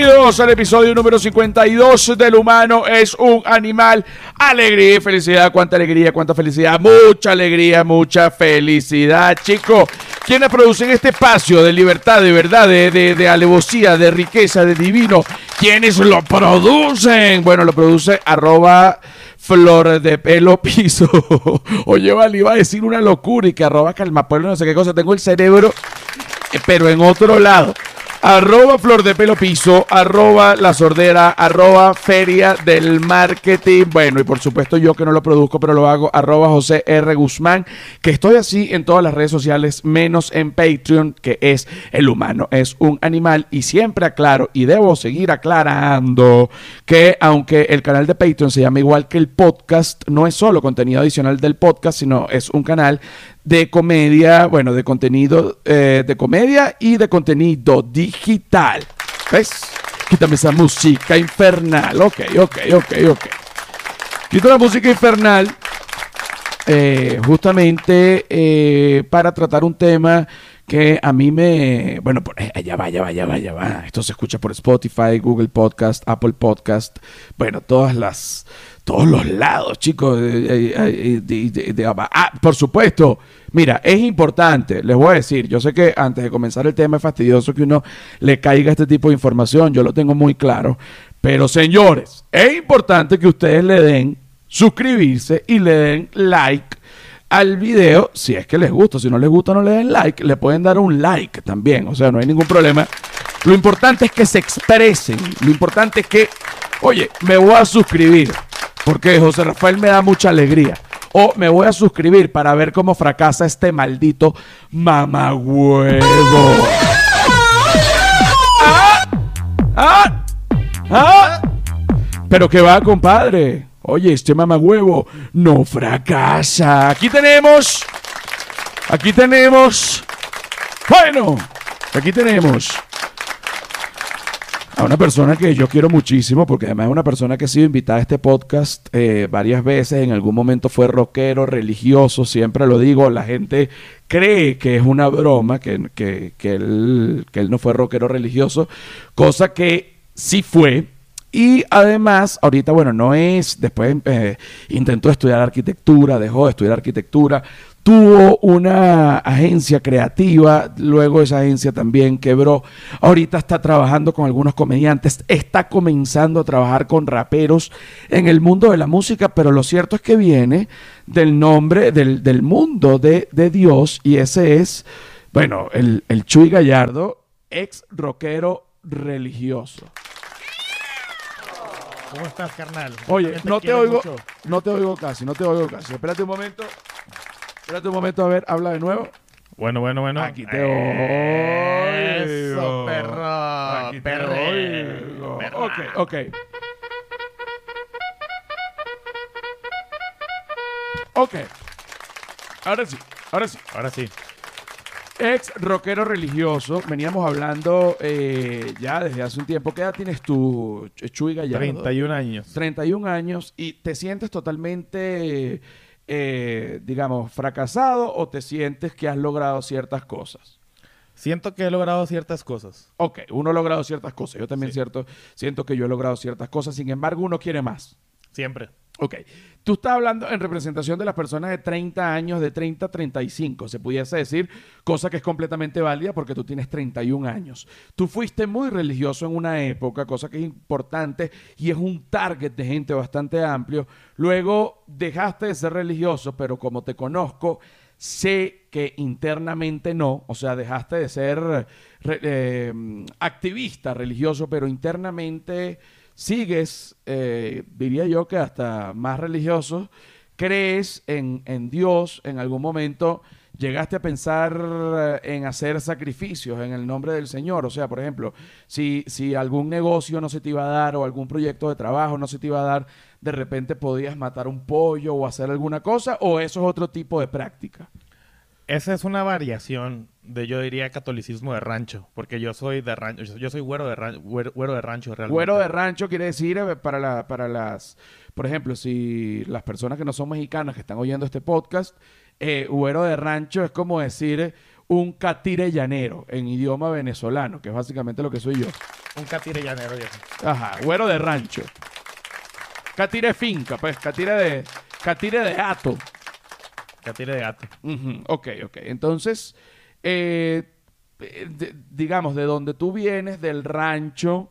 bienvenidos al episodio número 52 del humano es un animal. Alegría y felicidad, cuánta alegría, cuánta felicidad, mucha alegría, mucha felicidad, chicos. ¿Quiénes producen este espacio de libertad, de verdad, de, de, de alevosía, de riqueza, de divino? ¿Quiénes lo producen? Bueno, lo produce arroba flor de pelo piso. Oye, vale, iba a decir una locura y que arroba calmapueblo, no sé qué cosa. Tengo el cerebro, eh, pero en otro lado. Arroba Flor de Pelo Piso, arroba La Sordera, arroba Feria del Marketing. Bueno, y por supuesto yo que no lo produzco, pero lo hago, arroba José R. Guzmán, que estoy así en todas las redes sociales, menos en Patreon, que es el humano, es un animal. Y siempre aclaro, y debo seguir aclarando, que aunque el canal de Patreon se llama igual que el podcast, no es solo contenido adicional del podcast, sino es un canal de comedia, bueno, de contenido eh, de comedia y de contenido digital. ¿Ves? Quítame esa música infernal. Ok, ok, ok, ok. Quito la música infernal eh, justamente eh, para tratar un tema que a mí me... Bueno, por, eh, va, allá va, allá va, allá va. Esto se escucha por Spotify, Google Podcast, Apple Podcast. Bueno, todas las... Todos los lados, chicos. ah, por supuesto. Mira, es importante, les voy a decir, yo sé que antes de comenzar el tema es fastidioso que uno le caiga este tipo de información, yo lo tengo muy claro, pero señores, es importante que ustedes le den suscribirse y le den like al video si es que les gusta, si no les gusta no le den like, le pueden dar un like también, o sea, no hay ningún problema. Lo importante es que se expresen, lo importante es que, oye, me voy a suscribir, porque José Rafael me da mucha alegría. O me voy a suscribir para ver cómo fracasa este maldito mamagüevo. ¡Ah! ¡Ah! ¡Ah! Pero que va, compadre. Oye, este mamagüevo no fracasa. Aquí tenemos. Aquí tenemos. Bueno, aquí tenemos a una persona que yo quiero muchísimo, porque además es una persona que ha sido invitada a este podcast eh, varias veces, en algún momento fue rockero, religioso, siempre lo digo, la gente cree que es una broma, que, que, que él, que él no fue rockero religioso, cosa que sí fue. Y además, ahorita, bueno, no es, después eh, intentó estudiar arquitectura, dejó de estudiar arquitectura, tuvo una agencia creativa, luego esa agencia también quebró, ahorita está trabajando con algunos comediantes, está comenzando a trabajar con raperos en el mundo de la música, pero lo cierto es que viene del nombre, del, del mundo de, de Dios, y ese es, bueno, el, el Chuy Gallardo, ex rockero religioso. ¿Cómo estás, carnal? Oye, no te oigo, mucho. no te oigo casi, no te oigo casi. Espérate un momento. Espérate un momento, a ver, habla de nuevo. Bueno, bueno, bueno. Aquí te Eso, oigo. perro. Aquí te oigo. Ok, ok. Ok. Ahora sí, ahora sí. Ahora sí. Ex rockero religioso. Veníamos hablando eh, ya desde hace un tiempo. ¿Qué edad tienes tú, Ch- Chuy Gallardo? 31 años. 31 años y te sientes totalmente, eh, digamos, fracasado o te sientes que has logrado ciertas cosas. Siento que he logrado ciertas cosas. Ok, uno ha logrado ciertas cosas. Yo también Sí. cierto, siento que yo he logrado ciertas cosas. Sin embargo, uno quiere más. Siempre. Ok, tú estás hablando en representación de las personas de 30 años, de 30 a 35, se pudiese decir, cosa que es completamente válida porque tú tienes 31 años. Tú fuiste muy religioso en una época, cosa que es importante y es un target de gente bastante amplio. Luego dejaste de ser religioso, pero como te conozco, sé que internamente no, o sea, dejaste de ser eh, activista religioso, pero internamente sigues, eh, diría yo que hasta más religioso, crees en, en Dios, en algún momento llegaste a pensar eh, en hacer sacrificios en el nombre del Señor. O sea, por ejemplo, si, si algún negocio no se te iba a dar o algún proyecto de trabajo no se te iba a dar, de repente podías matar un pollo o hacer alguna cosa, o eso es otro tipo de práctica. Esa es una variación de, yo diría, catolicismo de rancho. Porque yo soy de rancho. Yo soy güero de, ran- güero, güero de rancho realmente. Güero de rancho quiere decir eh, para, la, para las, por ejemplo, si las personas que no son mexicanas que están oyendo este podcast, eh, güero de rancho es como decir un catire llanero en idioma venezolano, que es básicamente lo que soy yo. Un catire llanero, viejo. Ajá, güero de rancho. Catire finca, pues, catire de, catire de gato. Catire de gato. Ujú, Ok, ok. Entonces, eh, de- digamos, de donde tú vienes, del rancho,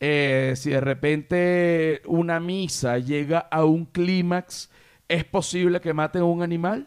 eh, si de repente una misa llega a un clímax, ¿es posible que maten a un animal?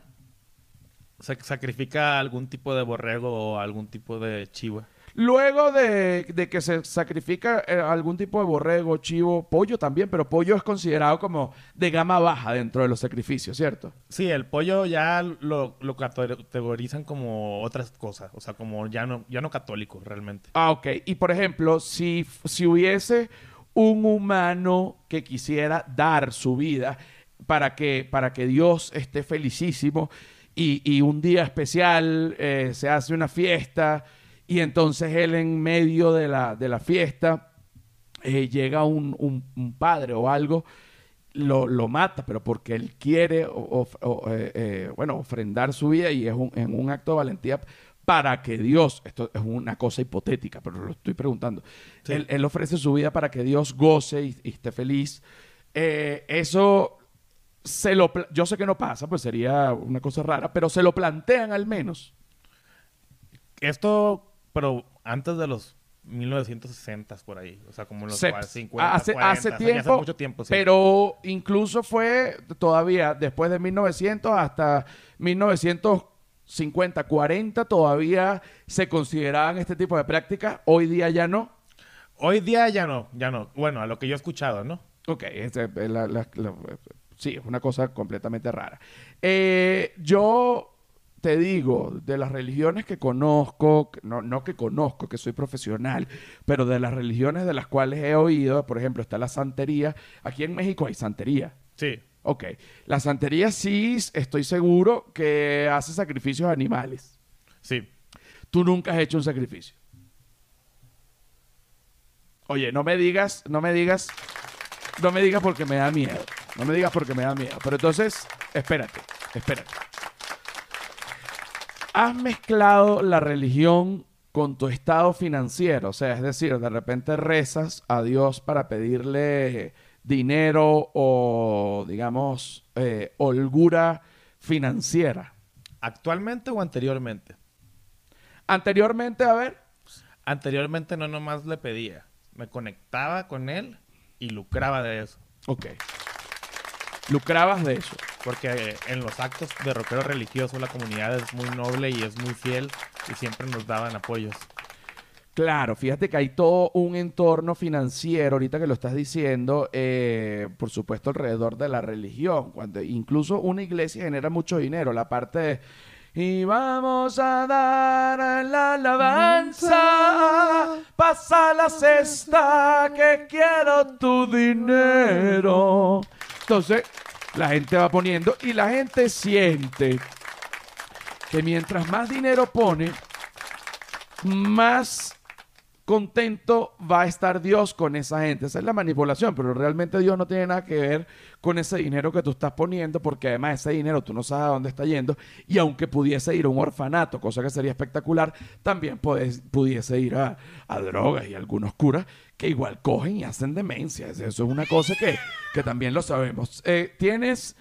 Se sacrifica algún tipo de borrego o algún tipo de chiva. Luego de, de que se sacrifica eh, algún tipo de borrego, chivo, pollo también, pero pollo es considerado como de gama baja dentro de los sacrificios, ¿cierto? Sí, el pollo ya lo, lo categorizan como otras cosas. O sea, como ya no, ya no católico, realmente. Ah, ok. Y por ejemplo, si, si hubiese un humano que quisiera dar su vida para que, para que Dios esté felicísimo y, y un día especial eh, se hace una fiesta y entonces él en medio de la, de la fiesta eh, llega un, un- un padre o algo, lo, lo mata, pero porque él quiere, eh, eh, bueno, ofrendar su vida y es un, en un acto de valentía para que Dios, esto es una cosa hipotética, pero lo estoy preguntando, Sí. él, él ofrece su vida para que Dios goce y, y esté feliz. Eso se lo, yo sé que no pasa, pues sería una cosa rara, pero se lo plantean al menos. Esto, pero antes de los 1960 por ahí. O sea, como los Se- 50, hace, 40, hace o sea, ya tiempo, mucho tiempo, sí. pero incluso fue todavía después de 1900 hasta 1950, 40 todavía se consideraban este tipo de prácticas. Hoy día ya no. Hoy día ya no, ya no. Bueno, a lo que yo he escuchado, ¿no? Ok, este, la- la- la- sí, es una cosa completamente rara. Eh, yo te digo, de las religiones que conozco, no, no que conozco, que soy profesional, pero de las religiones de las cuales he oído, por ejemplo, está la santería. Aquí en México hay santería. Sí. Ok, la santería sí estoy seguro que hace sacrificios a animales. Sí. Tú nunca has hecho un sacrificio. Oye, no me digas, no me digas, no me digas porque me da miedo. No me digas porque me da miedo. Pero entonces, espérate, espérate. Has mezclado la religión con tu estado financiero. O sea, es decir, de repente rezas a Dios para pedirle dinero o, digamos, eh, holgura financiera. ¿Actualmente o anteriormente? Anteriormente, a ver, Anteriormente no nomás le pedía. Me conectaba con él y lucraba de eso. ok. Lucrabas de eso. Porque eh, en los actos de rockero religioso la comunidad es muy noble y es muy fiel y siempre nos daban apoyos. Claro, fíjate que hay todo un entorno financiero, ahorita que lo estás diciendo, eh, por supuesto, alrededor de la religión. Cuando incluso una iglesia genera mucho dinero. La parte de. Y vamos a dar la alabanza, pasa la cesta, que quiero tu dinero. Entonces, la gente va poniendo y la gente siente que mientras más dinero pone, más contento va a estar Dios con esa gente. Esa es la manipulación, pero realmente Dios no tiene nada que ver con ese dinero que tú estás poniendo, porque además ese dinero tú no sabes a dónde está yendo, y aunque pudiese ir a un orfanato, cosa que sería espectacular, también pudiese ir a, a drogas y algunos curas que igual cogen y hacen demencias. Eso es una cosa que, que también lo sabemos. Eh, Tienes...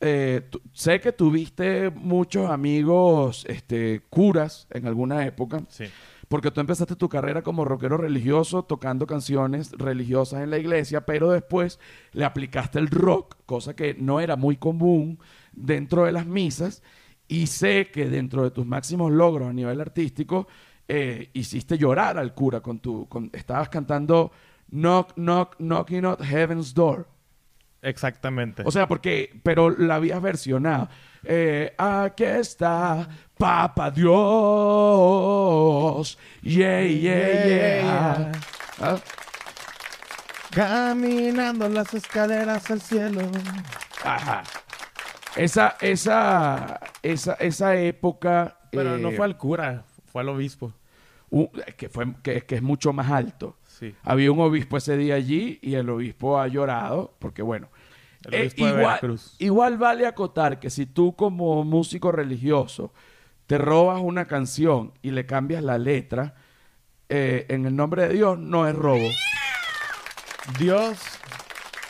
Eh, sé que tuviste muchos amigos este, curas en alguna época, Sí. Porque tú empezaste tu carrera como rockero religioso tocando canciones religiosas en la iglesia, pero después le aplicaste el rock, cosa que no era muy común dentro de las misas, y sé que dentro de tus máximos logros a nivel artístico, eh, hiciste llorar al cura con tu... con- estabas cantando Knock, Knock, Knocking at Heaven's Door. Exactamente. O sea, porque, pero la habías versionado. Eh, aquí está, Papa Dios. Yeah, yeah, yeah. ¿Ah? Caminando las escaleras al cielo. Ajá. Esa, esa, esa, esa época. Pero eh, no fue al cura, fue al obispo. que, fue, que, que es mucho más alto. Sí. Había un obispo ese día allí y el obispo ha llorado porque, bueno, El eh, de igual, Veracruz. igual vale acotar que si tú como músico religioso te robas una canción y le cambias la letra, eh, en el nombre de Dios no es robo. Dios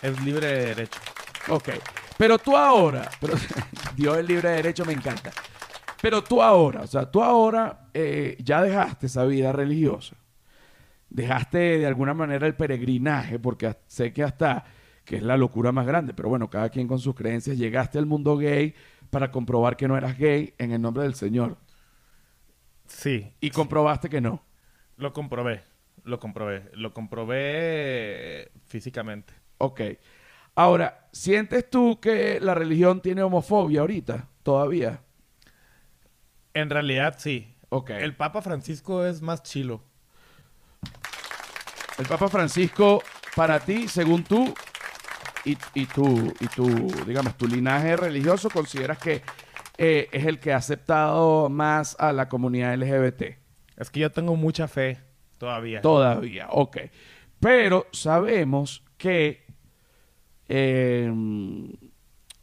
es libre de derecho. Ok. Pero tú ahora, pero, Dios es libre de derecho, me encanta. Pero tú ahora, o sea, tú ahora eh, ya dejaste esa vida religiosa. Dejaste de alguna manera el peregrinaje, porque sé que hasta, que es la locura más grande, pero bueno, cada quien con sus creencias, llegaste al mundo gay para comprobar que no eras gay en el nombre del Señor. Sí. Y comprobaste que no. Lo comprobé. Lo comprobé. Lo comprobé físicamente. Ok. Ahora, ¿sientes tú que la religión tiene homofobia ahorita? Todavía. En realidad, sí. Ok. El Papa Francisco es más chilo. El Papa Francisco, para ti, según tú, y, y tú, y tú, digamos, tu linaje religioso, consideras que eh, es el que ha aceptado más a la comunidad LGBT. Es que yo tengo mucha fe todavía. Todavía, ok. Pero sabemos que, eh,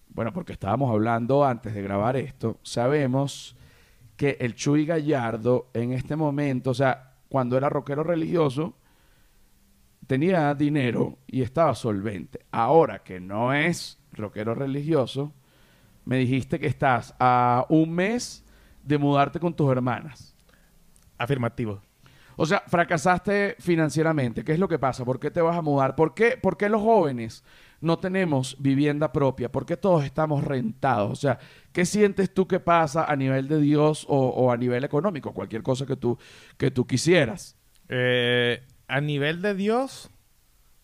bueno, porque estábamos hablando antes de grabar esto, sabemos que el Chuy Gallardo en este momento, o sea, cuando era rockero religioso, tenía dinero y estaba solvente. Ahora que no es rockero religioso, me dijiste que estás a un mes de mudarte con tus hermanas. Afirmativo. O sea, fracasaste financieramente. ¿Qué es lo que pasa? ¿Por qué te vas a mudar? ¿Por qué, por qué los jóvenes no tenemos vivienda propia? ¿Por qué todos estamos rentados? O sea, ¿qué sientes tú que pasa a nivel de Dios o, o a nivel económico? Cualquier cosa que tú, que tú quisieras. Eh, a nivel de Dios,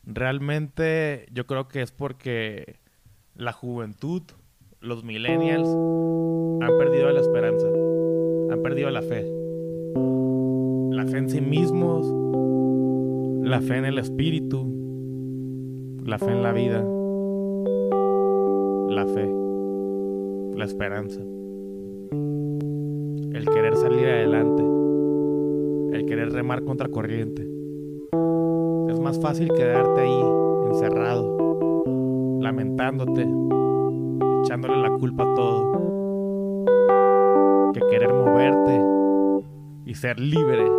realmente yo creo que es porque la juventud, los millennials, han perdido la esperanza, han perdido la fe. La fe en sí mismos, la fe en el espíritu, la fe en la vida, la fe, la esperanza, el querer salir adelante, el querer remar contra corriente. Más fácil quedarte ahí, encerrado, lamentándote, echándole la culpa a todo, que querer moverte y ser libre.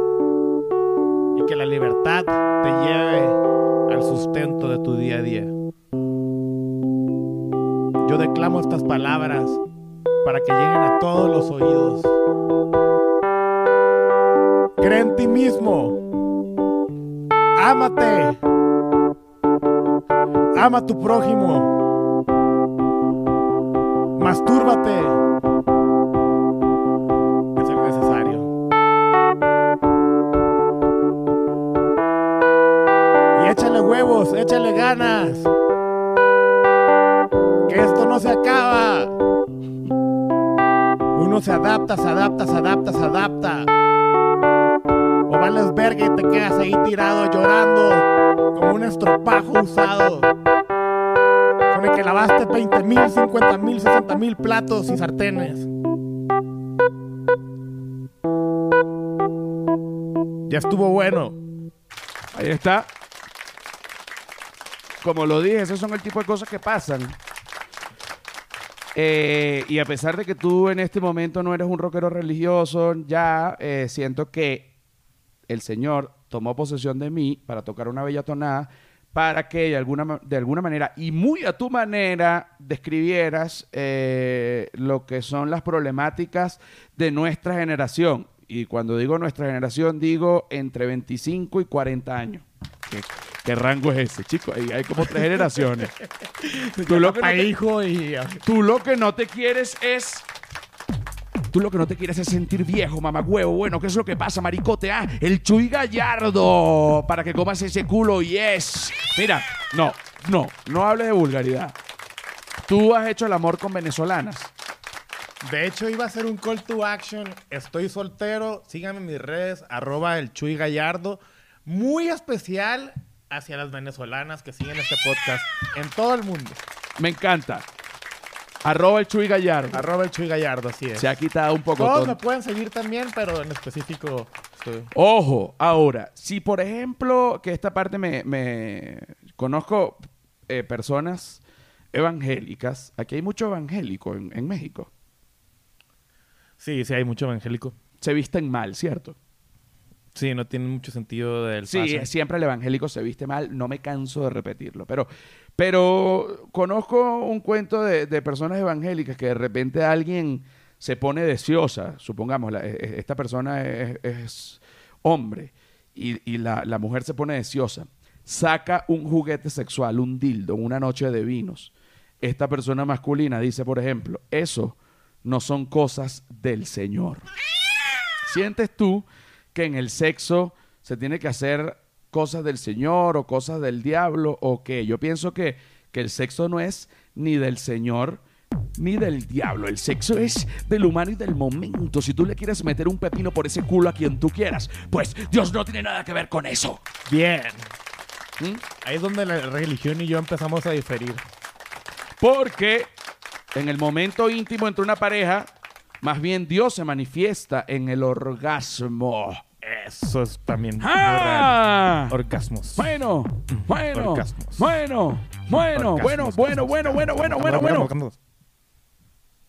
Y que la libertad te lleve al sustento de tu día a día. Yo declamo estas palabras para que lleguen a todos los oídos. Cree en ti mismo. Ámate. Ama a tu prójimo. Mastúrbate. Es el necesario. Y échale huevos, échale ganas. Que esto no se acaba. Uno se adapta, se adapta, se adapta, se adapta. Vales y te quedas ahí tirado llorando como un estropajo usado. Con el que lavaste 20 mil, 50 mil, 60 mil platos y sartenes. Ya estuvo bueno. Ahí está. Como lo dije, esos son el tipo de cosas que pasan. Eh, y a pesar de que tú en este momento no eres un rockero religioso, ya eh, siento que el Señor tomó posesión de mí para tocar una bella tonada para que de alguna, ma- de alguna manera y muy a tu manera describieras eh, lo que son las problemáticas de nuestra generación. Y cuando digo nuestra generación, digo entre 25 y 40 años. ¿Qué, qué rango es ese, chico? Hay, hay como tres generaciones. Tú lo, que no Papá, te, hijo y... tú lo que no te quieres es... Tú lo que no te quieres es sentir viejo, mamagüevo. Bueno, ¿qué es lo que pasa, maricote? Ah, el Chuy Gallardo. Para que comas ese culo, yes. Mira, no, no, no hables de vulgaridad. Tú has hecho el amor con venezolanas. De hecho, iba a ser un call to action. Estoy soltero. Síganme en mis redes, arroba el Chuy Gallardo. Muy especial hacia las venezolanas que siguen este podcast en todo el mundo. Me encanta. Arroba el Chuy Gallardo. Arroba el Chuy Gallardo, así es. Se ha quitado un poco Todos me pueden seguir también, pero en específico estoy... Ojo, ahora, si por ejemplo, que esta parte me, me- conozco eh, personas evangélicas, aquí hay mucho evangélico en, en México. Sí, sí, hay mucho evangélico. Se visten mal, ¿cierto? Sí, no tiene mucho sentido del Sí, fashion. siempre el evangélico se viste mal, no me canso de repetirlo, pero, pero conozco un cuento de, de personas evangélicas que de repente alguien se pone deseosa, supongamos, la- e- e- esta persona es, es hombre y, y la, la mujer se pone deseosa, saca un juguete sexual, un dildo, una noche de vinos. Esta persona masculina dice, por ejemplo, eso no son cosas del Señor. ¿Sientes tú que en el sexo se tiene que hacer cosas del Señor o cosas del diablo o qué? Yo pienso que, que el sexo no es ni del Señor ni del diablo. El sexo es del humano y del momento. Si tú le quieres meter un pepino por ese culo a quien tú quieras, pues Dios no tiene nada que ver con eso. Bien. ¿Mm? Ahí es donde la religión y yo empezamos a diferir. Porque en el momento íntimo entre una pareja, más bien Dios se manifiesta en el orgasmo. Eso es también muy ¡Ah! Orgasmos. Bueno, bueno, Orgasmos. bueno, bueno, Orgasmos, bueno, bueno, bueno, bueno, bueno, bueno, bueno. Orgasmos.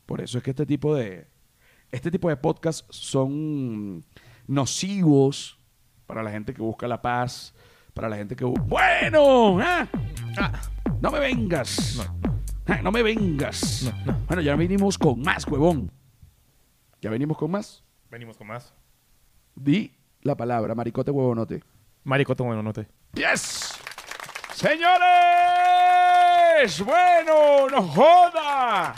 Por eso es que este tipo de este tipo de podcasts son nocivos para la gente que busca la paz, para la gente que bu- bueno, ¿ah? Ah, no me vengas, no. Ah, no me vengas. No, no. Bueno, ya venimos con más, huevón. Ya venimos con más. Venimos con más. Di la palabra, maricote huevonote. Maricoto, bueno, no te. ¡Yes! ¡Señores! Bueno, no joda.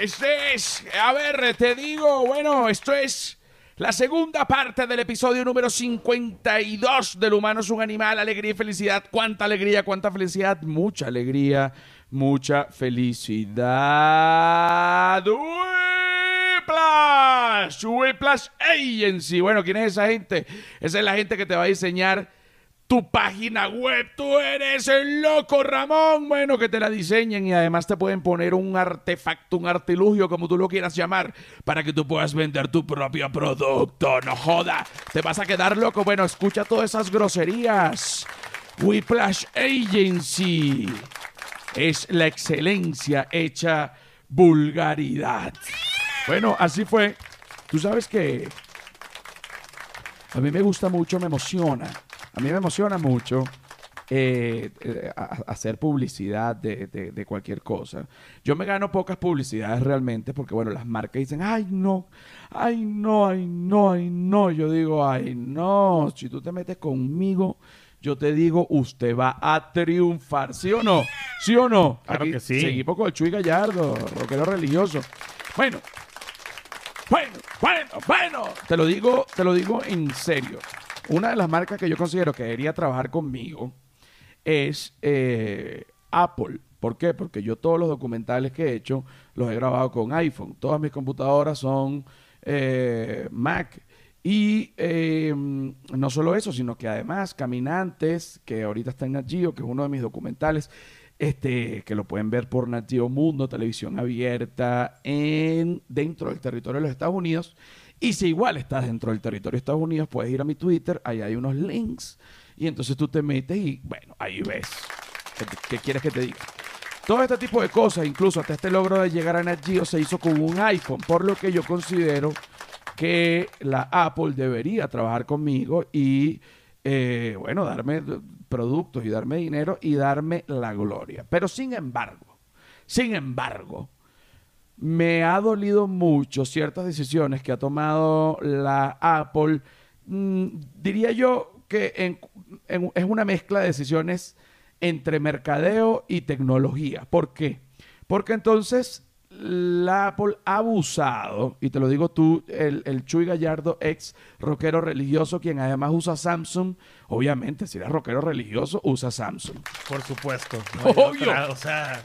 Este es, a ver, te digo, bueno, esto es la segunda parte del episodio número 52 del humano es un animal, alegría y felicidad. ¿Cuánta alegría, cuánta felicidad? Mucha alegría, mucha felicidad. Whiplash, Whiplash Agency. Bueno, ¿quién es esa gente? Esa es la gente que te va a diseñar tu página web. Tú eres el loco, Ramón. Bueno, que te la diseñen y además te pueden poner un artefacto, un artilugio, como tú lo quieras llamar, para que tú puedas vender tu propio producto. No joda. Te vas a quedar loco. Bueno, escucha todas esas groserías. Whiplash Agency es la excelencia hecha vulgaridad. Bueno, así fue. Tú sabes que a mí me gusta mucho, me emociona. A mí me emociona mucho eh, eh, hacer publicidad de, de- de cualquier cosa. Yo me gano pocas publicidades realmente porque, bueno, las marcas dicen, ay, no, ay, no, ay, no, ay, no. Yo digo, ay, no, si tú te metes conmigo, yo te digo, usted va a triunfar. ¿Sí o no? ¿Sí o no? Claro que sí. Seguimos con el Chuy Gallardo, rockero religioso. Bueno, bueno, bueno. Te lo digo, te lo digo en serio. Una de las marcas que yo considero que debería trabajar conmigo es eh, Apple. ¿Por qué? Porque yo todos los documentales que he hecho los he grabado con iPhone. Todas mis computadoras son eh, Mac. Y eh, no solo eso, sino que además Caminantes, que ahorita está en Nat que es uno de mis documentales, este, que lo pueden ver por Nat Geo Mundo, televisión abierta, en, dentro del territorio de los Estados Unidos. Y si igual estás dentro del territorio de Estados Unidos, puedes ir a mi Twitter, ahí hay unos links, y entonces tú te metes y, bueno, ahí ves. ¿Qué, qué quieres que te diga? Todo este tipo de cosas, incluso hasta este logro de llegar a Nat se hizo con un iPhone, por lo que yo considero que la Apple debería trabajar conmigo y, eh, bueno, darme productos y darme dinero y darme la gloria. Pero sin embargo, sin embargo, me ha dolido mucho ciertas decisiones que ha tomado la Apple. Mm, diría yo que es una mezcla de decisiones entre mercadeo y tecnología. ¿Por qué? Porque entonces la Apple ha abusado, y te lo digo tú, el, el Chuy Gallardo, ex rockero religioso, quien además usa Samsung. Obviamente, si eres rockero religioso, usa Samsung. Por supuesto. No Obvio. otra, o sea,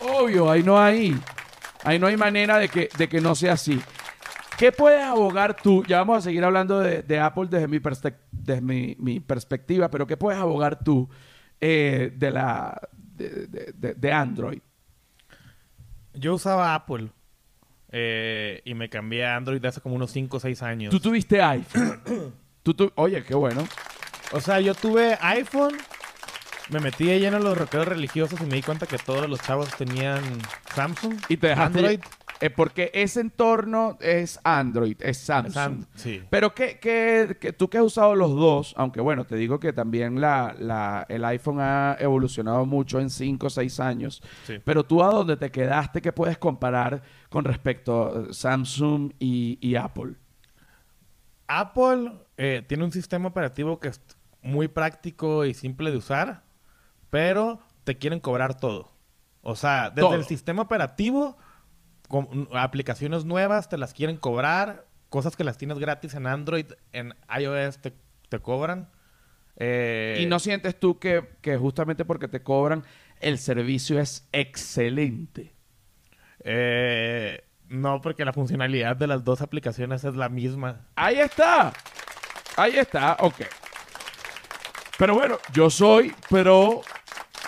Obvio, ahí no hay. Ahí no hay manera de que, de que no sea así. ¿Qué puedes abogar tú? Ya vamos a seguir hablando de, de Apple desde, mi, desde mi, mi perspectiva, pero ¿qué puedes abogar tú eh, de, la, de- de Android? Yo usaba Apple. eh, y me cambié a Android hace como unos 5 o 6 años. Tú tuviste iPhone. Tú tu- Oye, qué bueno. O sea, yo tuve iPhone, me metí de lleno en los rockeros religiosos y me di cuenta que todos los chavos tenían Samsung. Y te dejaste, Android. Eh, porque ese entorno es Android, es Samsung. Sam- sí. Pero que, que, que tú que has usado los dos, aunque bueno, te digo que también la, la- el iPhone ha evolucionado mucho en 5 o 6 años. Sí. Pero tú a dónde te quedaste, ¿qué puedes comparar con respecto a Samsung y, y Apple? Apple eh, tiene un sistema operativo que es muy práctico y simple de usar, pero te quieren cobrar todo. O sea, desde Todo. el sistema operativo, aplicaciones nuevas te las quieren cobrar, cosas que las tienes gratis en Android, en iOS te, te cobran. Eh, y no sientes tú que, que justamente porque te cobran, el servicio es excelente. eh, no, porque la funcionalidad de las dos aplicaciones es la misma. Ahí está. Ahí está, ok. Pero bueno, yo soy pro,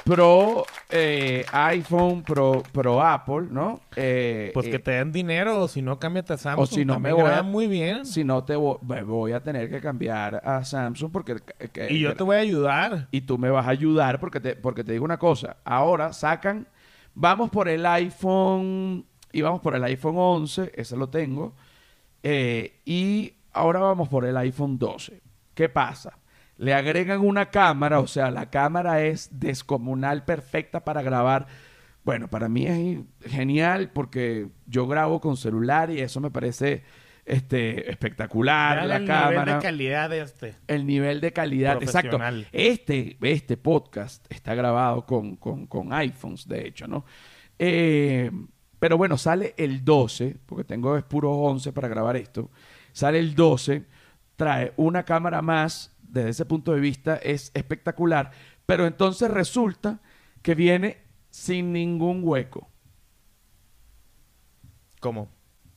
pro eh, iPhone, pro, pro Apple, ¿no? Eh, Pues eh, que te den dinero, o si no, cámbiate a Samsung. o si no me voy a- muy bien. Si no te vo- me voy a tener que cambiar a Samsung porque... eh, que- y yo te voy a ayudar. y tú me vas a ayudar porque te, porque te digo una cosa. Ahora sacan, vamos por el iPhone, y vamos por el iPhone 11, ese lo tengo, eh, y ahora vamos por el iPhone 12. ¿Qué pasa? Le agregan una cámara, o sea, la cámara es descomunal, perfecta para grabar. Bueno, para mí es genial porque yo grabo con celular y eso me parece este, espectacular. La el cámara nivel de calidad de este. el nivel de calidad. Exacto. Este, este podcast está grabado con, con- con iPhones, de hecho, ¿no? Eh, pero bueno, sale el 12, porque tengo es puro 11 para grabar esto. Sale el 12, trae una cámara más, desde ese punto de vista es espectacular, pero entonces resulta que viene sin ningún hueco. ¿Cómo?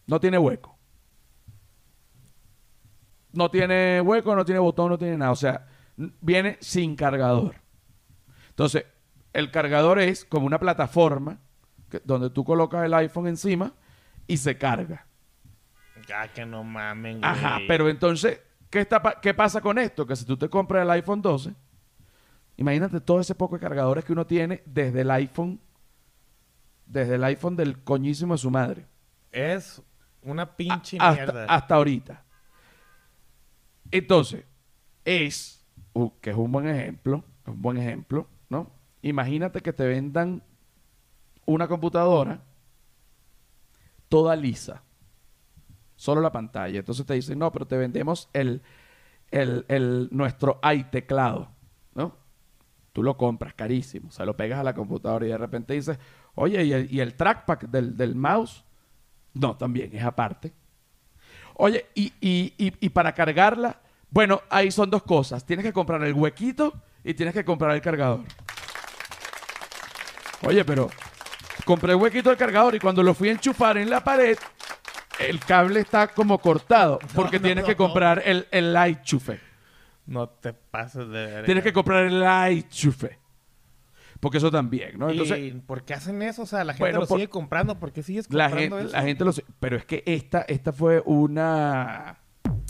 No tiene hueco. No tiene hueco, no tiene botón, no tiene nada. O sea, viene sin cargador. Entonces, el cargador es como una plataforma que- donde tú colocas el iPhone encima y se carga. Ya que no mamen, güey. Ajá, pero entonces, ¿qué, está, ¿qué pasa con esto? Que si tú te compras el iPhone 12, imagínate todo ese poco de cargadores que uno tiene desde el iPhone, desde el iPhone del coñísimo de su madre. Es una pinche hasta, mierda. hasta ahorita. Entonces, es, uh, que es un buen ejemplo, es un buen ejemplo, ¿no? Imagínate que te vendan una computadora toda lisa, solo la pantalla. Entonces te dicen, no, pero te vendemos el, el, el- nuestro iTeclado, ¿no? Tú lo compras carísimo, o sea, lo pegas a la computadora y de repente dices, oye, ¿y el, y trackpad del, del mouse? No, también es aparte. Oye, y, y- y- y para cargarla, bueno, ahí son dos cosas. Tienes que comprar el huequito y tienes que comprar el cargador. Oye, pero compré el huequito del cargador y cuando lo fui a enchufar en la pared, el cable está como cortado porque no, tienes no, que comprar el, el enchufe. No te pases de verga. Tienes que comprar el enchufe. Porque eso también, ¿no? Entonces, ¿Y por qué hacen eso? O sea, la gente Bueno, lo por- sigue comprando. ¿Por qué sigues la comprando gente, eso? la gente lo. Pero es que esta, esta fue una.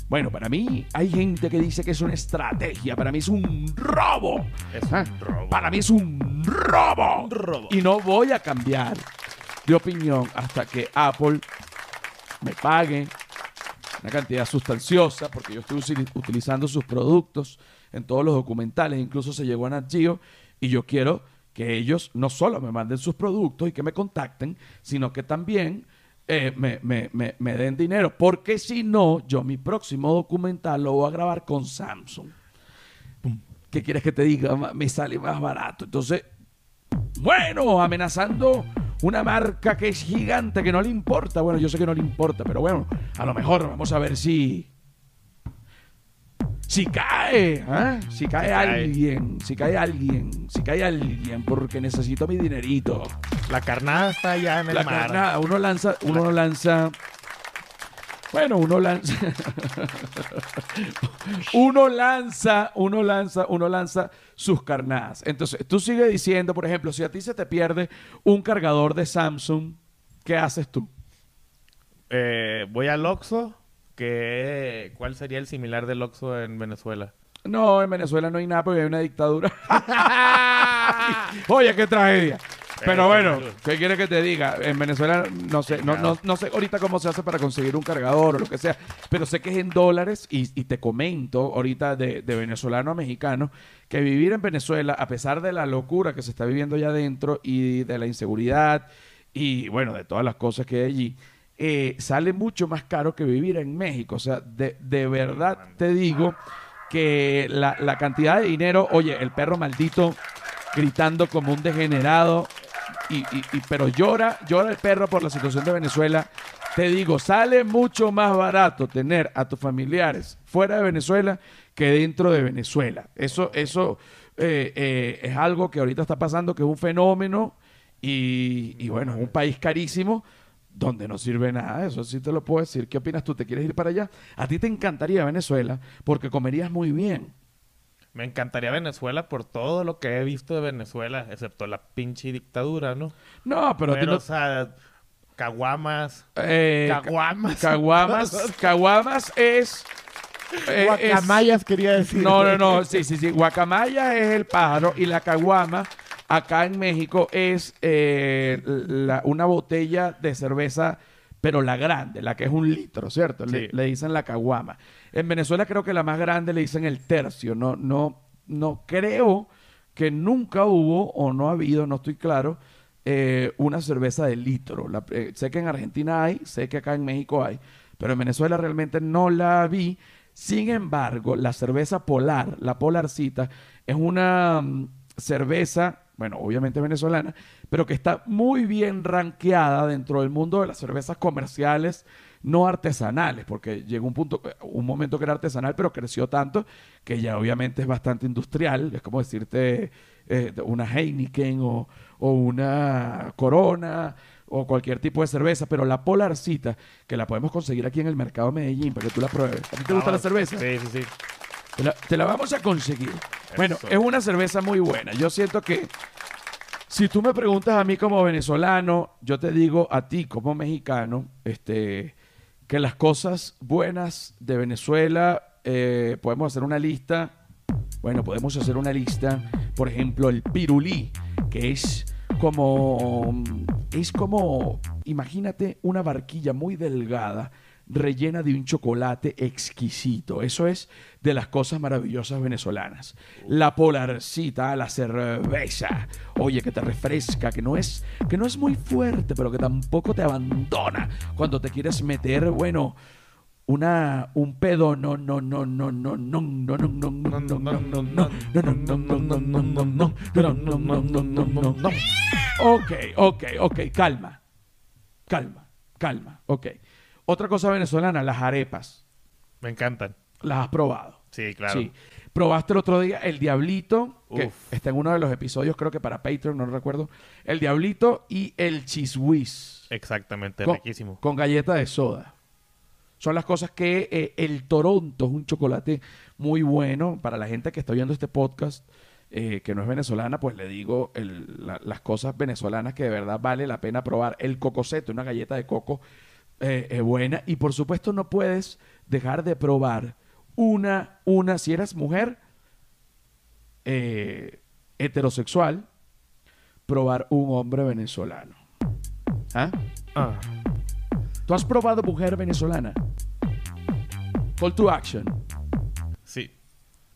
Bueno, para mí hay gente que dice que es una estrategia. Para mí es un robo. Es un ¿Ah? robo. Para mí es un robo. Un robo. Y no voy a cambiar de opinión hasta que Apple me pague una cantidad sustanciosa, porque yo estoy utilizando sus productos en todos los documentales, incluso se llegó a Nat Geo, y yo quiero que ellos no solo me manden sus productos y que me contacten, sino que también eh, me, me- me- me den dinero, porque si no, yo mi próximo documental lo voy a grabar con Samsung. ¿Qué quieres que te diga? Me sale más barato. Entonces, bueno, amenazando una marca que es gigante, que no le importa. Bueno, yo sé que no le importa, pero bueno, a lo mejor vamos a ver si. Si cae, ¿ah? Si cae cae. alguien, si cae alguien, si cae alguien, porque necesito mi dinerito. La carnada está allá en el La mar. carnada, uno lanza, uno lanza. Bueno, uno lanza. uno lanza, uno lanza, uno lanza sus carnadas. Entonces, tú sigues diciendo, por ejemplo, si a ti se te pierde un cargador de Samsung, ¿qué haces tú? Eh, voy al Oxxo. Que, ¿Cuál sería el similar del Oxxo en Venezuela? No, en Venezuela no hay nada porque hay una dictadura. Oye, qué tragedia. Pero Eh, bueno. ¿qué quieres que te diga? En Venezuela no sé, no, no, no sé ahorita cómo se hace para conseguir un cargador o lo que sea, pero sé que es en dólares y, y te comento ahorita de, de venezolano a mexicano que vivir en Venezuela, a pesar de la locura que se está viviendo allá adentro y de la inseguridad y bueno, de todas las cosas que hay allí, eh, sale mucho más caro que vivir en México. O sea, de, de verdad te digo que la, la cantidad de dinero, oye, el perro maldito gritando como un degenerado, y, y- pero llora, llora el perro por la situación de Venezuela. Te digo, sale mucho más barato tener a tus familiares fuera de Venezuela que dentro de Venezuela. Eso, eso eh, eh, es algo que ahorita está pasando, que es un fenómeno y, y bueno, es un país carísimo donde no sirve nada. Eso sí te lo puedo decir. ¿Qué opinas tú? ¿Te quieres ir para allá? A ti te encantaría Venezuela porque comerías muy bien. Me encantaría Venezuela por todo lo que he visto de Venezuela, excepto la pinche dictadura, ¿no? No, pero, Pero, a ti no- o sea, caguamas. eh, ca- Caguamas. Caguamas. Caguamas es. eh, es- Guacamayas quería decir. no, no, no. Sí, sí, sí. Guacamaya es el pájaro y la caguama acá en México es eh, la- una botella de cerveza, pero la grande, la que es un litro, ¿cierto? Le, Sí. le dicen la caguama. En Venezuela creo que la más grande le dicen el tercio. No, no, no creo que nunca hubo o no ha habido, no estoy claro, eh, una cerveza de litro. La- eh, sé que en Argentina hay, sé que acá en México hay, pero en Venezuela realmente no la vi. Sin embargo, la cerveza polar, la polarcita, es una mm, cerveza, bueno, obviamente venezolana, pero que está muy bien rankeada dentro del mundo de las cervezas comerciales no artesanales, porque llegó un punto, un momento que era artesanal, pero creció tanto que ya obviamente es bastante industrial. Es como decirte eh, una Heineken o, o una Corona o cualquier tipo de cerveza, pero la Polarcita, que la podemos conseguir aquí en el mercado de Medellín para que tú la pruebes. ¿A ti te gusta Ah, la cerveza? Sí, sí, sí. Te la, te la vamos a conseguir. Bueno, Eso. es una cerveza muy buena. Yo siento que si tú me preguntas a mí como venezolano, yo te digo a ti como mexicano, este, que las cosas buenas de Venezuela, eh, podemos hacer una lista. Bueno, podemos hacer una lista. Por ejemplo, el pirulí, que es como, es como, imagínate una barquilla muy delgada rellena de un chocolate exquisito. Eso es de las cosas maravillosas venezolanas. La polarcita, la cerveza. Oye, que te refresca, que no es que no es muy fuerte, pero que tampoco te abandona cuando te quieres meter, bueno, una un pedo no no no no no no no no no no no no no no no no Ok, ok, ok, calma. Calma, calma, ok. Otra cosa venezolana, las arepas. Me encantan. ¿Las has probado? Sí, claro. Sí. Probaste el otro día el Diablito, que está en uno de los episodios, creo que para Patreon, no recuerdo. El Diablito y el Cheese Whiz. Exactamente, con, riquísimo. con galleta de soda. Son las cosas que eh, el Toronto es un chocolate muy bueno para la gente que está viendo este podcast, eh, que no es venezolana, pues le digo el- la- las cosas venezolanas que de verdad vale la pena probar. El cocosete, una galleta de coco eh, eh, buena. Y por supuesto no puedes dejar de probar una, una, si eres mujer eh, heterosexual, probar un hombre venezolano. ¿Ah? Ah, ¿Tú has probado mujer venezolana? Call to action. sí.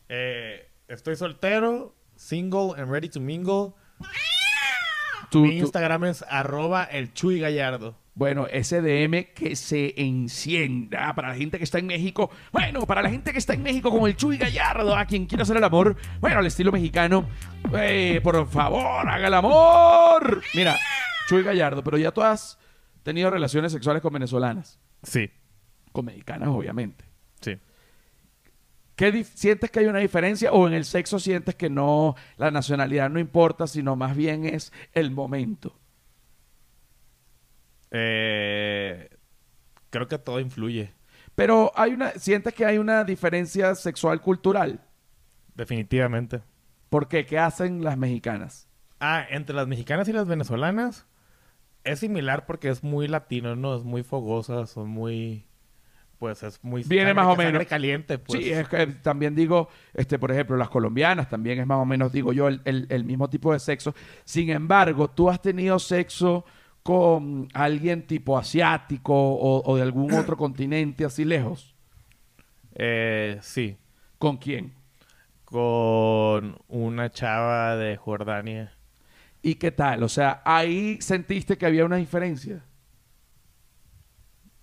Eh, estoy soltero, single and ready to mingle. Tú- Mi tú- Instagram es arroba el Chuy Gallardo. Bueno, ese DM que se encienda para la gente que está en México. Bueno, para la gente que está en México como el Chuy Gallardo, a quien quiera hacer el amor. Bueno, al estilo mexicano. Eh, por favor, haga el amor. Mira, Chuy Gallardo, pero ya tú has tenido relaciones sexuales con venezolanas. Sí, Con mexicanas, obviamente. sí. ¿Qué ¿Sientes que hay una diferencia o en el sexo sientes que no, la nacionalidad no importa, sino más bien es el momento? Eh, creo que todo influye, Pero hay una, sientes que hay una diferencia sexual cultural. definitivamente. ¿Por qué? ¿Qué hacen las mexicanas? Ah, entre las mexicanas y las venezolanas es similar porque es muy latino, ¿no? Es muy fogosa, son muy... pues es muy Viene sangre más o menos. caliente, pues. Sí, es que también digo, este, por ejemplo, las colombianas también es más o menos, digo yo, el, el- el mismo tipo de sexo. Sin embargo, tú has tenido sexo con alguien tipo asiático o, o de algún otro continente así lejos. Eh, sí, ¿Con quién? con una chava de Jordania. ¿Y qué tal? O sea, ahí sentiste que había una diferencia.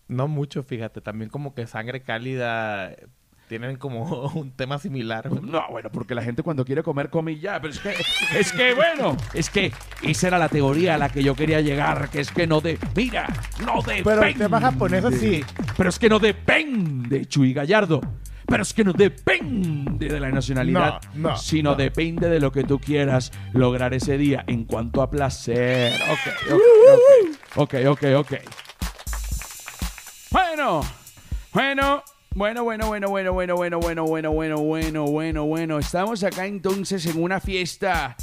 No mucho, fíjate, también como que sangre cálida tienen como un tema similar. No, bueno, porque la gente cuando quiere comer come y ya, pero es que, es que bueno, es que esa era la teoría a la que yo quería llegar, que es que no de, mira, no depende. Pero el tema japonés sí. Pero es que no depende, Chuy Gallardo. Pero es que no depende de la nacionalidad, No, no, sino no. depende de lo que tú quieras lograr ese día en cuanto a placer. Ok, ok, ok, ok, ok. Bueno, bueno, bueno, bueno, bueno, bueno, bueno, bueno, bueno, bueno, bueno, bueno, bueno, bueno. Estamos acá entonces en una fiesta.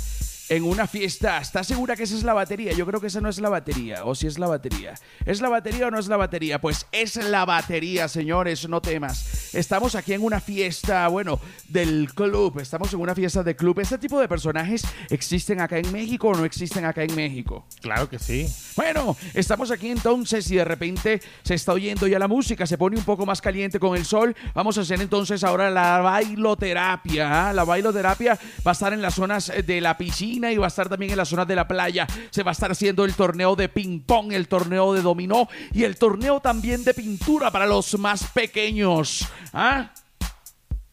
En una fiesta. ¿Estás segura que esa es la batería? Yo creo que esa no es la batería. O si es la batería. ¿Es la batería o no es la batería? Pues es la batería, señores. No temas. Estamos aquí en una fiesta, bueno, del club. Estamos en una fiesta de club. ¿Este tipo de personajes existen acá en México o no existen acá en México? Claro que sí. Bueno, estamos aquí entonces y de repente se está oyendo ya la música, se pone un poco más caliente con el sol. Vamos a hacer entonces ahora la bailoterapia. ¿ah? La bailoterapia va a estar en las zonas eh, de la piscina y va a estar también en las zonas de la playa. Se va a estar haciendo el torneo de ping-pong, el torneo de dominó y el torneo también de pintura para los más pequeños. ¿Ah?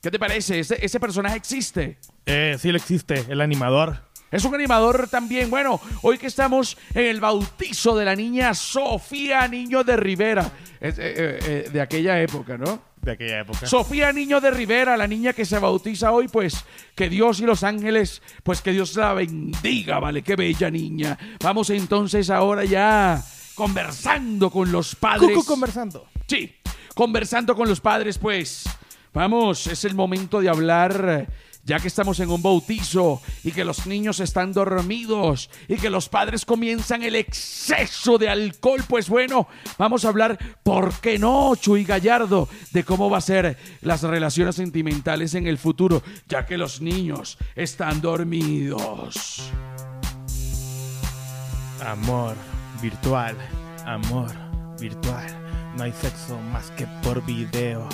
¿Qué te parece? ¿Ese, ese personaje existe? Eh, sí le existe, el animador. Es un animador también. Bueno, hoy que estamos en el bautizo de la niña Sofía Niño de Rivera. Es, eh, eh, eh, de aquella época, ¿no? De aquella época. Sofía Niño de Rivera, la niña que se bautiza hoy, pues que Dios y los ángeles, pues que Dios la bendiga, ¿vale? Qué bella niña. Vamos entonces ahora ya conversando con los padres. Cucu conversando. Sí, conversando con los padres, pues. Vamos, es el momento de hablar, ya que estamos en un bautizo y que los niños están dormidos y que los padres comienzan el exceso de alcohol. Pues bueno, vamos a hablar, ¿por qué no, Chuy Gallardo? De cómo va a ser las relaciones sentimentales en el futuro, ya que los niños están dormidos. Amor virtual, amor virtual. No hay sexo más que por video.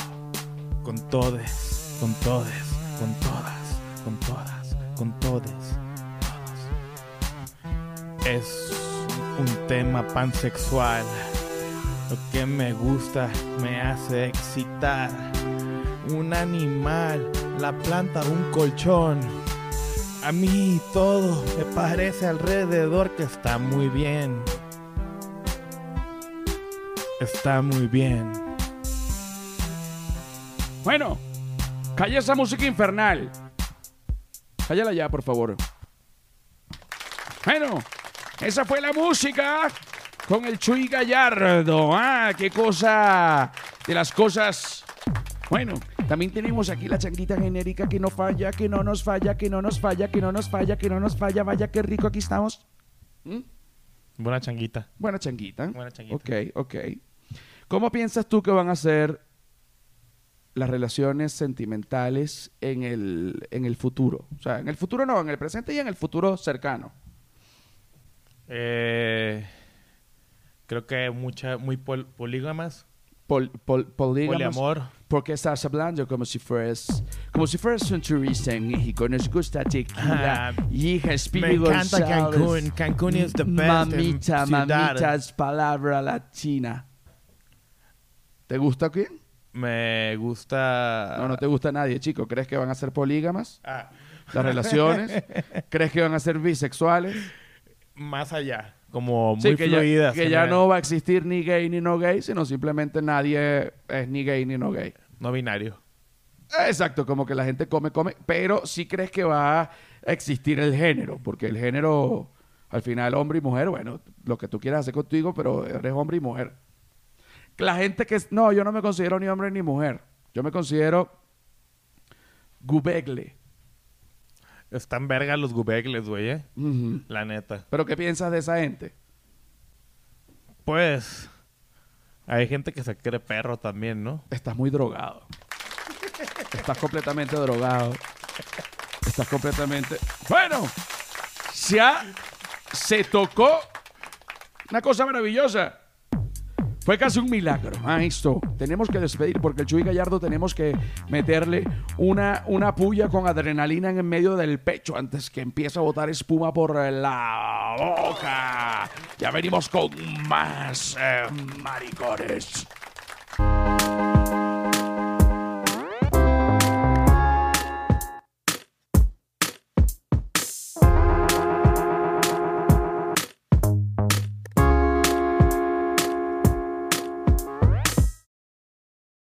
Con todes, con todes, con todas, con todas, con todes, todos. Es un tema pansexual. Lo que me gusta me hace excitar. Un animal, la planta, un colchón. A mí todo me parece alrededor que está muy bien. Está muy bien. Bueno, calla esa música infernal. Cállala ya, por favor. Bueno, esa fue la música con el Chuy Gallardo. Ah, qué cosa de las cosas. Bueno, también tenemos aquí la changuita genérica que no falla, que no nos falla, que no nos falla, que no nos falla, que no nos falla. Vaya, qué rico aquí estamos. ¿Mm? Buena changuita. Buena changuita. Buena changuita. Ok, ok. ¿Cómo piensas tú que van a ser las relaciones sentimentales en el, en el futuro? O sea, en el futuro no, en el presente y en el futuro cercano. Eh, creo que mucha, muy pol- polígamas. Pol, pol- polígamos. Poliamor. Porque estás hablando como si fueras, como si fueras un turista en México. Nos gusta tequila, Ah, hija, me encanta González. Cancún. Cancún is the best Mamita, ciudad. mamita, es palabra latina. ¿Te gusta quién? Me gusta. No, no te gusta nadie, chico. ¿Crees que van a ser polígamas? Ah, Las relaciones. ¿Crees que van a ser bisexuales? más allá. Como muy Sí, que, fluidas. ya, que ya no va a existir ni gay ni no gay, sino simplemente nadie es ni gay ni no gay. No binario. Exacto, como que la gente come, come, pero sí crees que va a existir el género, porque el género, al final, hombre y mujer, bueno, lo que tú quieras hacer contigo, pero eres hombre y mujer. La gente que, es- no, yo no me considero ni hombre ni mujer, yo me considero gubegle. Están verga los gubegles, güey, eh. La neta. Pero ¿qué piensas de esa gente? Pues. Hay gente que se cree perro también, ¿no? Estás muy drogado. Estás completamente drogado. Estás completamente. Bueno, ha- se tocó una cosa maravillosa. Fue casi un milagro. Ah, esto. Tenemos que despedir porque el Chuy Gallardo tenemos que meterle una, una puya con adrenalina en el medio del pecho antes que empiece a botar espuma por la boca. Ya venimos con más eh, maricones.